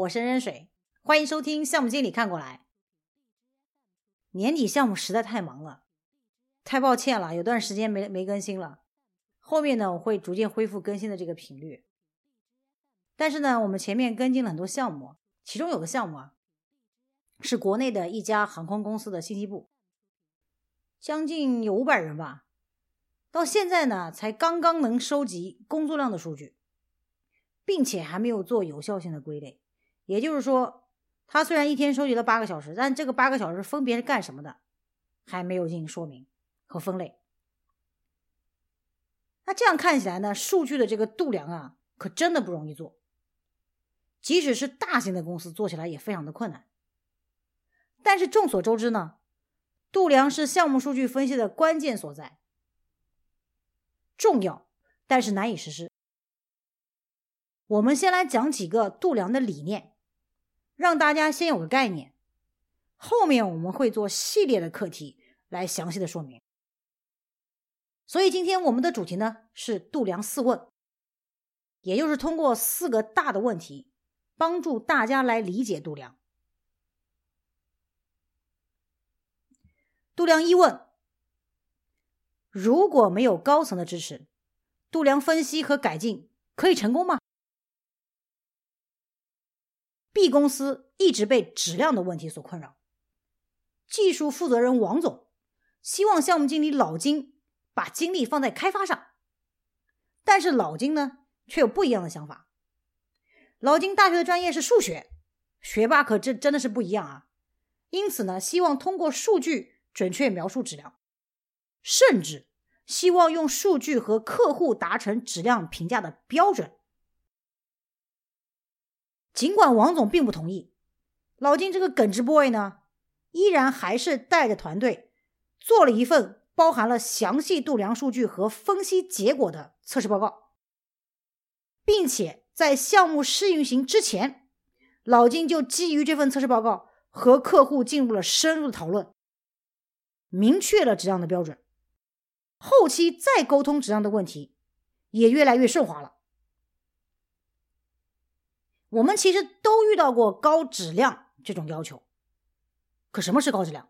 我是任水，欢迎收听项目经理看过来。年底项目实在太忙了，太抱歉了，有段时间没没更新了。后面呢，我会逐渐恢复更新的这个频率。但是呢，我们前面跟进了很多项目，其中有个项目啊，是国内的一家航空公司的信息部，将近有五百人吧，到现在呢，才刚刚能收集工作量的数据。并且还没有做有效性的归类，也就是说，他虽然一天收集了八个小时，但这个八个小时分别是干什么的，还没有进行说明和分类。那这样看起来呢，数据的这个度量啊，可真的不容易做。即使是大型的公司做起来也非常的困难。但是众所周知呢，度量是项目数据分析的关键所在，重要，但是难以实施。我们先来讲几个度量的理念，让大家先有个概念。后面我们会做系列的课题来详细的说明。所以今天我们的主题呢是度量四问，也就是通过四个大的问题，帮助大家来理解度量。度量一问：如果没有高层的支持，度量分析和改进可以成功吗？B 公司一直被质量的问题所困扰，技术负责人王总希望项目经理老金把精力放在开发上，但是老金呢却有不一样的想法。老金大学的专业是数学，学霸可真真的是不一样啊！因此呢，希望通过数据准确描述质量，甚至希望用数据和客户达成质量评价的标准。尽管王总并不同意，老金这个耿直 boy 呢，依然还是带着团队做了一份包含了详细度量数据和分析结果的测试报告，并且在项目试运行之前，老金就基于这份测试报告和客户进入了深入的讨论，明确了质量的标准，后期再沟通质量的问题也越来越顺滑了。我们其实都遇到过高质量这种要求，可什么是高质量？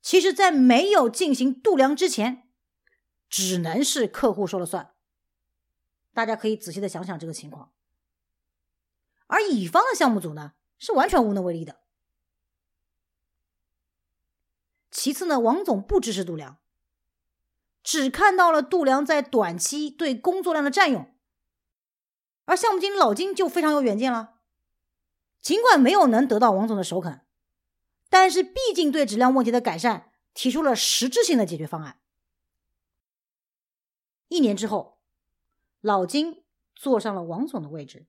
其实，在没有进行度量之前，只能是客户说了算。大家可以仔细的想想这个情况。而乙方的项目组呢，是完全无能为力的。其次呢，王总不支持度量，只看到了度量在短期对工作量的占用。而项目经理老金就非常有远见了，尽管没有能得到王总的首肯，但是毕竟对质量问题的改善提出了实质性的解决方案。一年之后，老金坐上了王总的位置，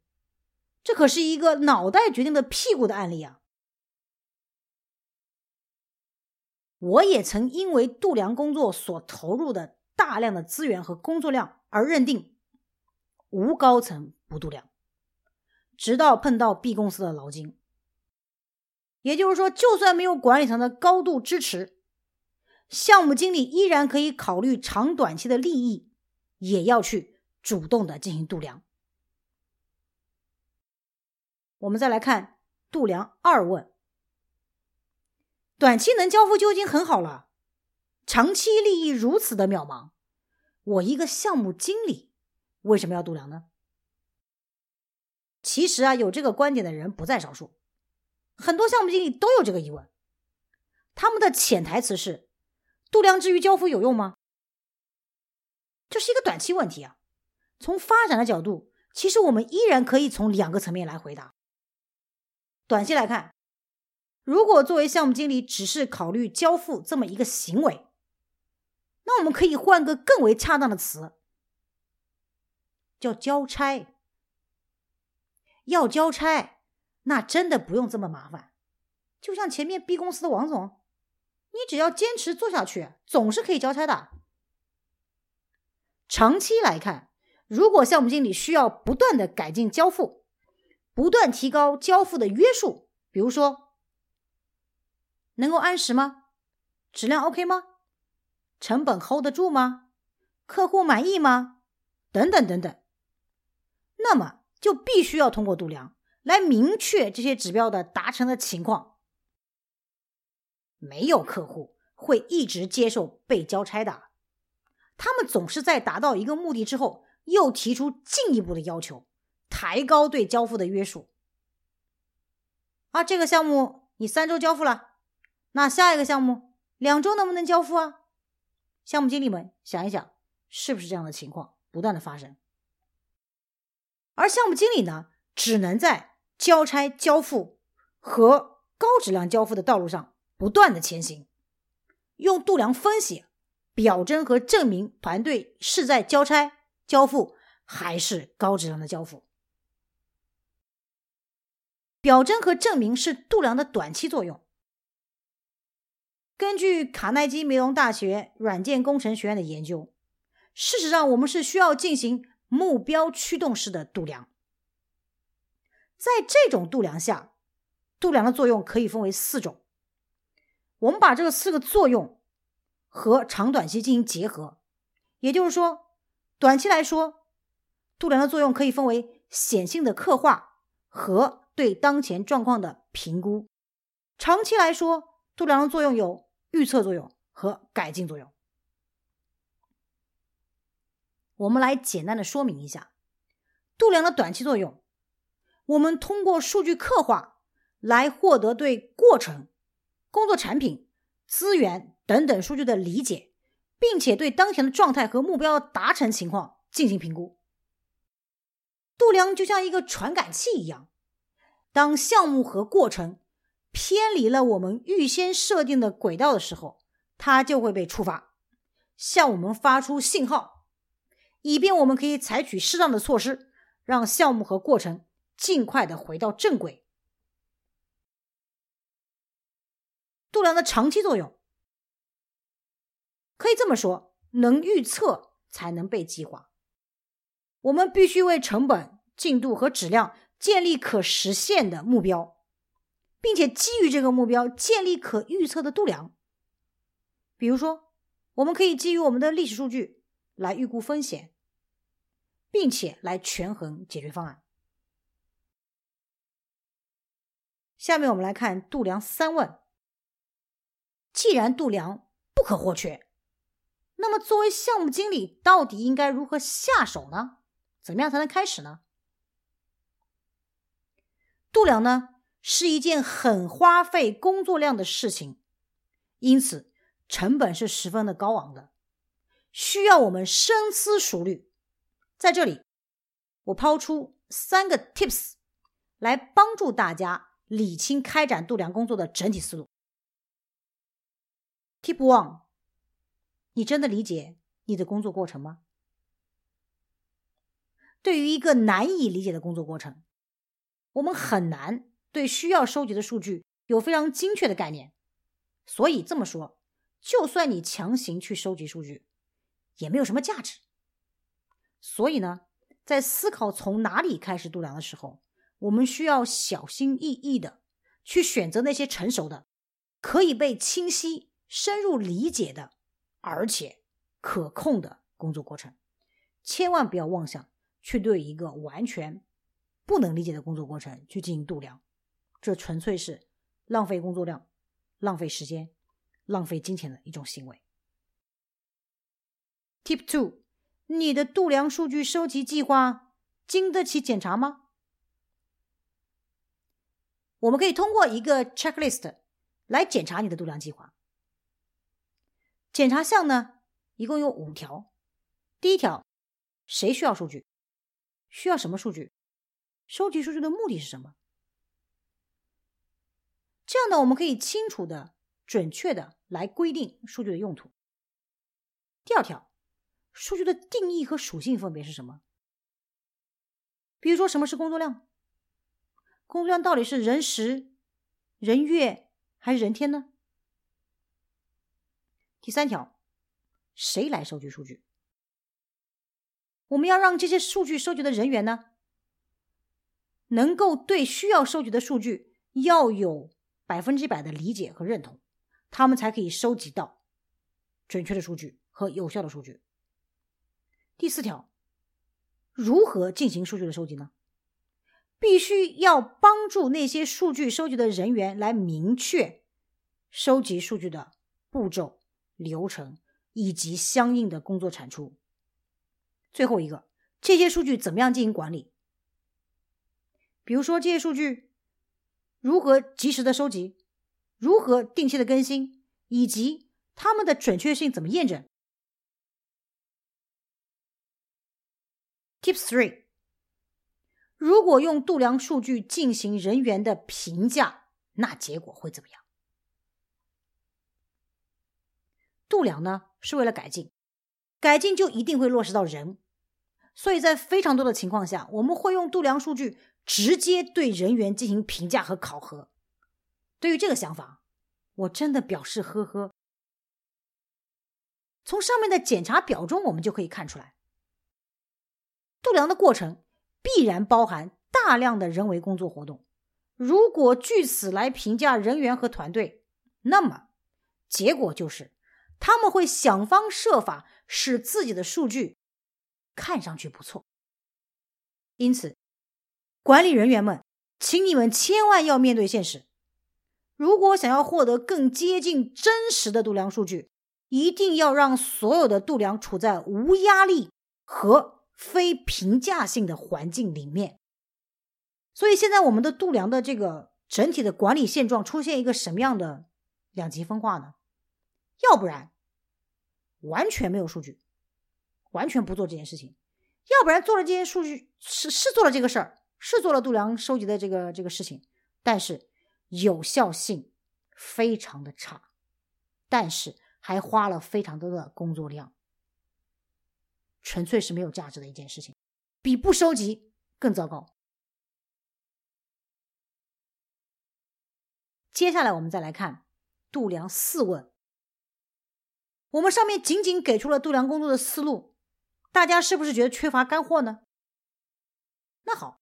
这可是一个脑袋决定的屁股的案例啊！我也曾因为度量工作所投入的大量的资源和工作量而认定无高层。不度量，直到碰到 B 公司的劳金。也就是说，就算没有管理层的高度支持，项目经理依然可以考虑长短期的利益，也要去主动的进行度量。我们再来看度量二问：短期能交付就已经很好了，长期利益如此的渺茫，我一个项目经理为什么要度量呢？其实啊，有这个观点的人不在少数，很多项目经理都有这个疑问。他们的潜台词是：度量之余交付有用吗？这是一个短期问题啊。从发展的角度，其实我们依然可以从两个层面来回答。短期来看，如果作为项目经理只是考虑交付这么一个行为，那我们可以换个更为恰当的词，叫交差。要交差，那真的不用这么麻烦。就像前面 B 公司的王总，你只要坚持做下去，总是可以交差的。长期来看，如果项目经理需要不断的改进交付，不断提高交付的约束，比如说能够按时吗？质量 OK 吗？成本 hold 得住吗？客户满意吗？等等等等，那么。就必须要通过度量来明确这些指标的达成的情况。没有客户会一直接受被交差的，他们总是在达到一个目的之后，又提出进一步的要求，抬高对交付的约束。啊，这个项目你三周交付了，那下一个项目两周能不能交付啊？项目经理们想一想，是不是这样的情况不断的发生？而项目经理呢，只能在交差交付和高质量交付的道路上。不断的前行，用度量分析、表征和证明团队是在交差交付还是高质量的交付。表征和证明是度量的短期作用。根据卡耐基梅隆大学软件工程学院的研究，事实上我们是需要进行目标驱动式的度量。在这种度量下，度量的作用可以分为四种。我们把这个四个作用和长短期进行结合，也就是说，短期来说，度量的作用可以分为显性的刻画和对当前状况的评估；长期来说，度量的作用有预测作用和改进作用。我们来简单的说明一下度量的短期作用。我们通过数据刻画来获得对过程。工作产品、资源等等数据的理解，并且对当前的状态和目标达成情况进行评估。度量就像一个传感器一样，当项目和过程偏离了我们预先设定的轨道的时候，它就会被触发，向我们发出信号，以便我们可以采取适当的措施，让项目和过程尽快的回到正轨。度量的长期作用，可以这么说：能预测才能被计划。我们必须为成本、进度和质量建立可实现的目标，并且基于这个目标建立可预测的度量。比如说，我们可以基于我们的历史数据来预估风险，并且来权衡解决方案。下面我们来看度量三问。既然度量不可或缺，那么作为项目经理，到底应该如何下手呢？怎么样才能开始呢？度量呢是一件很花费工作量的事情，因此成本是十分的高昂的，需要我们深思熟虑。在这里，我抛出三个 tips 来帮助大家理清开展度量工作的整体思路。Tip one，你真的理解你的工作过程吗？对于一个难以理解的工作过程，我们很难对需要收集的数据有非常精确的概念。所以这么说，就算你强行去收集数据，也没有什么价值。所以呢，在思考从哪里开始度量的时候，我们需要小心翼翼的去选择那些成熟的、可以被清晰。深入理解的，而且可控的工作过程，千万不要妄想去对一个完全不能理解的工作过程去进行度量，这纯粹是浪费工作量、浪费时间、浪费金钱的一种行为。Tip two，你的度量数据收集计划经得起检查吗？我们可以通过一个 checklist 来检查你的度量计划。检查项呢，一共有五条。第一条，谁需要数据？需要什么数据？收集数据的目的是什么？这样呢，我们可以清楚的、准确的来规定数据的用途。第二条，数据的定义和属性分别是什么？比如说，什么是工作量？工作量到底是人时、人月还是人天呢？第三条，谁来收集数据？我们要让这些数据收集的人员呢，能够对需要收集的数据要有百分之百的理解和认同，他们才可以收集到准确的数据和有效的数据。第四条，如何进行数据的收集呢？必须要帮助那些数据收集的人员来明确收集数据的步骤、流程以及相应的工作产出。最后一个，这些数据怎么样进行管理？比如说，这些数据如何及时的收集，如何定期的更新，以及它们的准确性怎么验证 Tip three：如果用度量数据进行人员的评价，那结果会怎么样？度量呢是为了改进，改进就一定会落实到人，所以在非常多的情况下，我们会用度量数据。直接对人员进行评价和考核。对于这个想法，我真的表示呵呵。从上面的检查表中，我们就可以看出来，度量的过程必然包含大量的人为工作活动。如果据此来评价人员和团队，那么结果就是他们会想方设法使自己的数据看上去不错。因此。管理人员们，请你们千万要面对现实。如果想要获得更接近真实的度量数据，一定要让所有的度量处在无压力和非评价性的环境里面。所以，现在我们的度量的这个整体的管理现状出现一个什么样的两极分化呢？要不然完全没有数据，完全不做这件事情；要不然做了这件数据是是做了这个事儿。是做了度量收集的这个这个事情，但是有效性非常的差，但是还花了非常多的工作量，纯粹是没有价值的一件事情，比不收集更糟糕。接下来我们再来看度量四问，我们上面仅仅给出了度量工作的思路，大家是不是觉得缺乏干货呢？那好。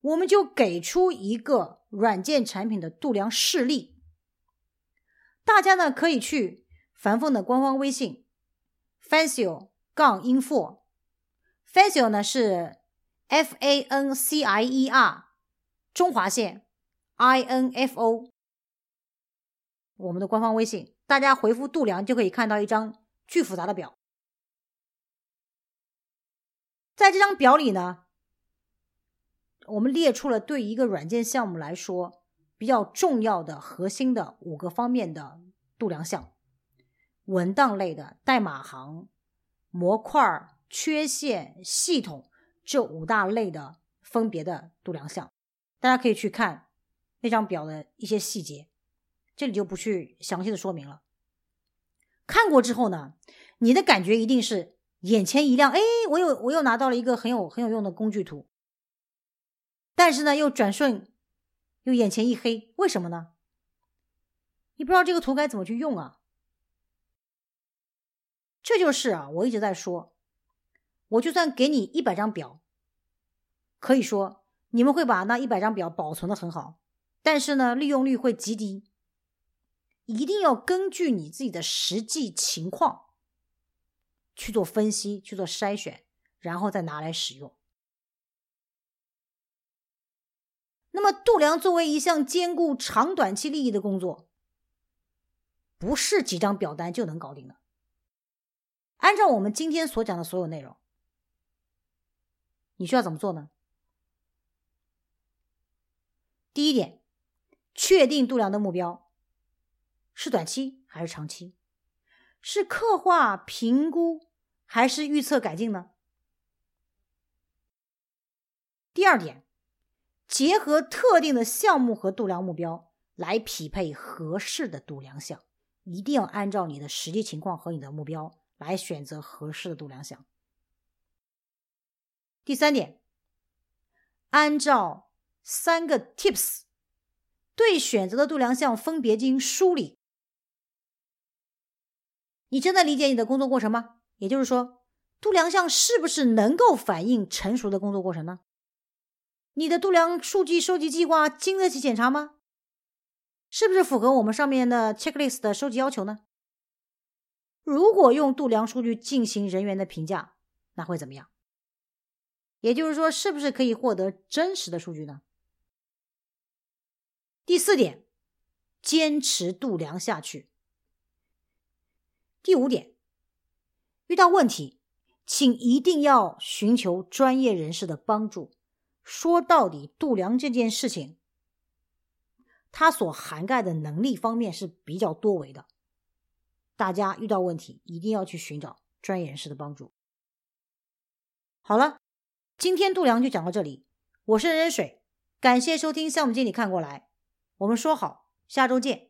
我们就给出一个软件产品的度量示例，大家呢可以去樊凤的官方微信 Fancio 杠 info，Fancio 呢是 F A N C I E R 中华线 I N F O，我们的官方微信，大家回复度量就可以看到一张巨复杂的表，在这张表里呢。我们列出了对一个软件项目来说比较重要的核心的五个方面的度量项：文档类的、代码行、模块、缺陷、系统这五大类的分别的度量项。大家可以去看那张表的一些细节，这里就不去详细的说明了。看过之后呢，你的感觉一定是眼前一亮，哎，我又我又拿到了一个很有很有用的工具图。但是呢，又转瞬，又眼前一黑，为什么呢？你不知道这个图该怎么去用啊？这就是啊，我一直在说，我就算给你一百张表，可以说你们会把那一百张表保存的很好，但是呢，利用率会极低。一定要根据你自己的实际情况去做分析、去做筛选，然后再拿来使用。那么，度量作为一项兼顾长短期利益的工作，不是几张表单就能搞定的。按照我们今天所讲的所有内容，你需要怎么做呢？第一点，确定度量的目标是短期还是长期？是刻画、评估还是预测改进呢？第二点。结合特定的项目和度量目标来匹配合适的度量项，一定要按照你的实际情况和你的目标来选择合适的度量项。第三点，按照三个 tips 对选择的度量项分别进行梳理。你真的理解你的工作过程吗？也就是说，度量项是不是能够反映成熟的工作过程呢？你的度量数据收集计划经得起检查吗？是不是符合我们上面的 checklist 的收集要求呢？如果用度量数据进行人员的评价，那会怎么样？也就是说，是不是可以获得真实的数据呢？第四点，坚持度量下去。第五点，遇到问题，请一定要寻求专业人士的帮助。说到底，度量这件事情，它所涵盖的能力方面是比较多维的。大家遇到问题，一定要去寻找专业人士的帮助。好了，今天度量就讲到这里。我是任水，感谢收听项目经理看过来。我们说好，下周见。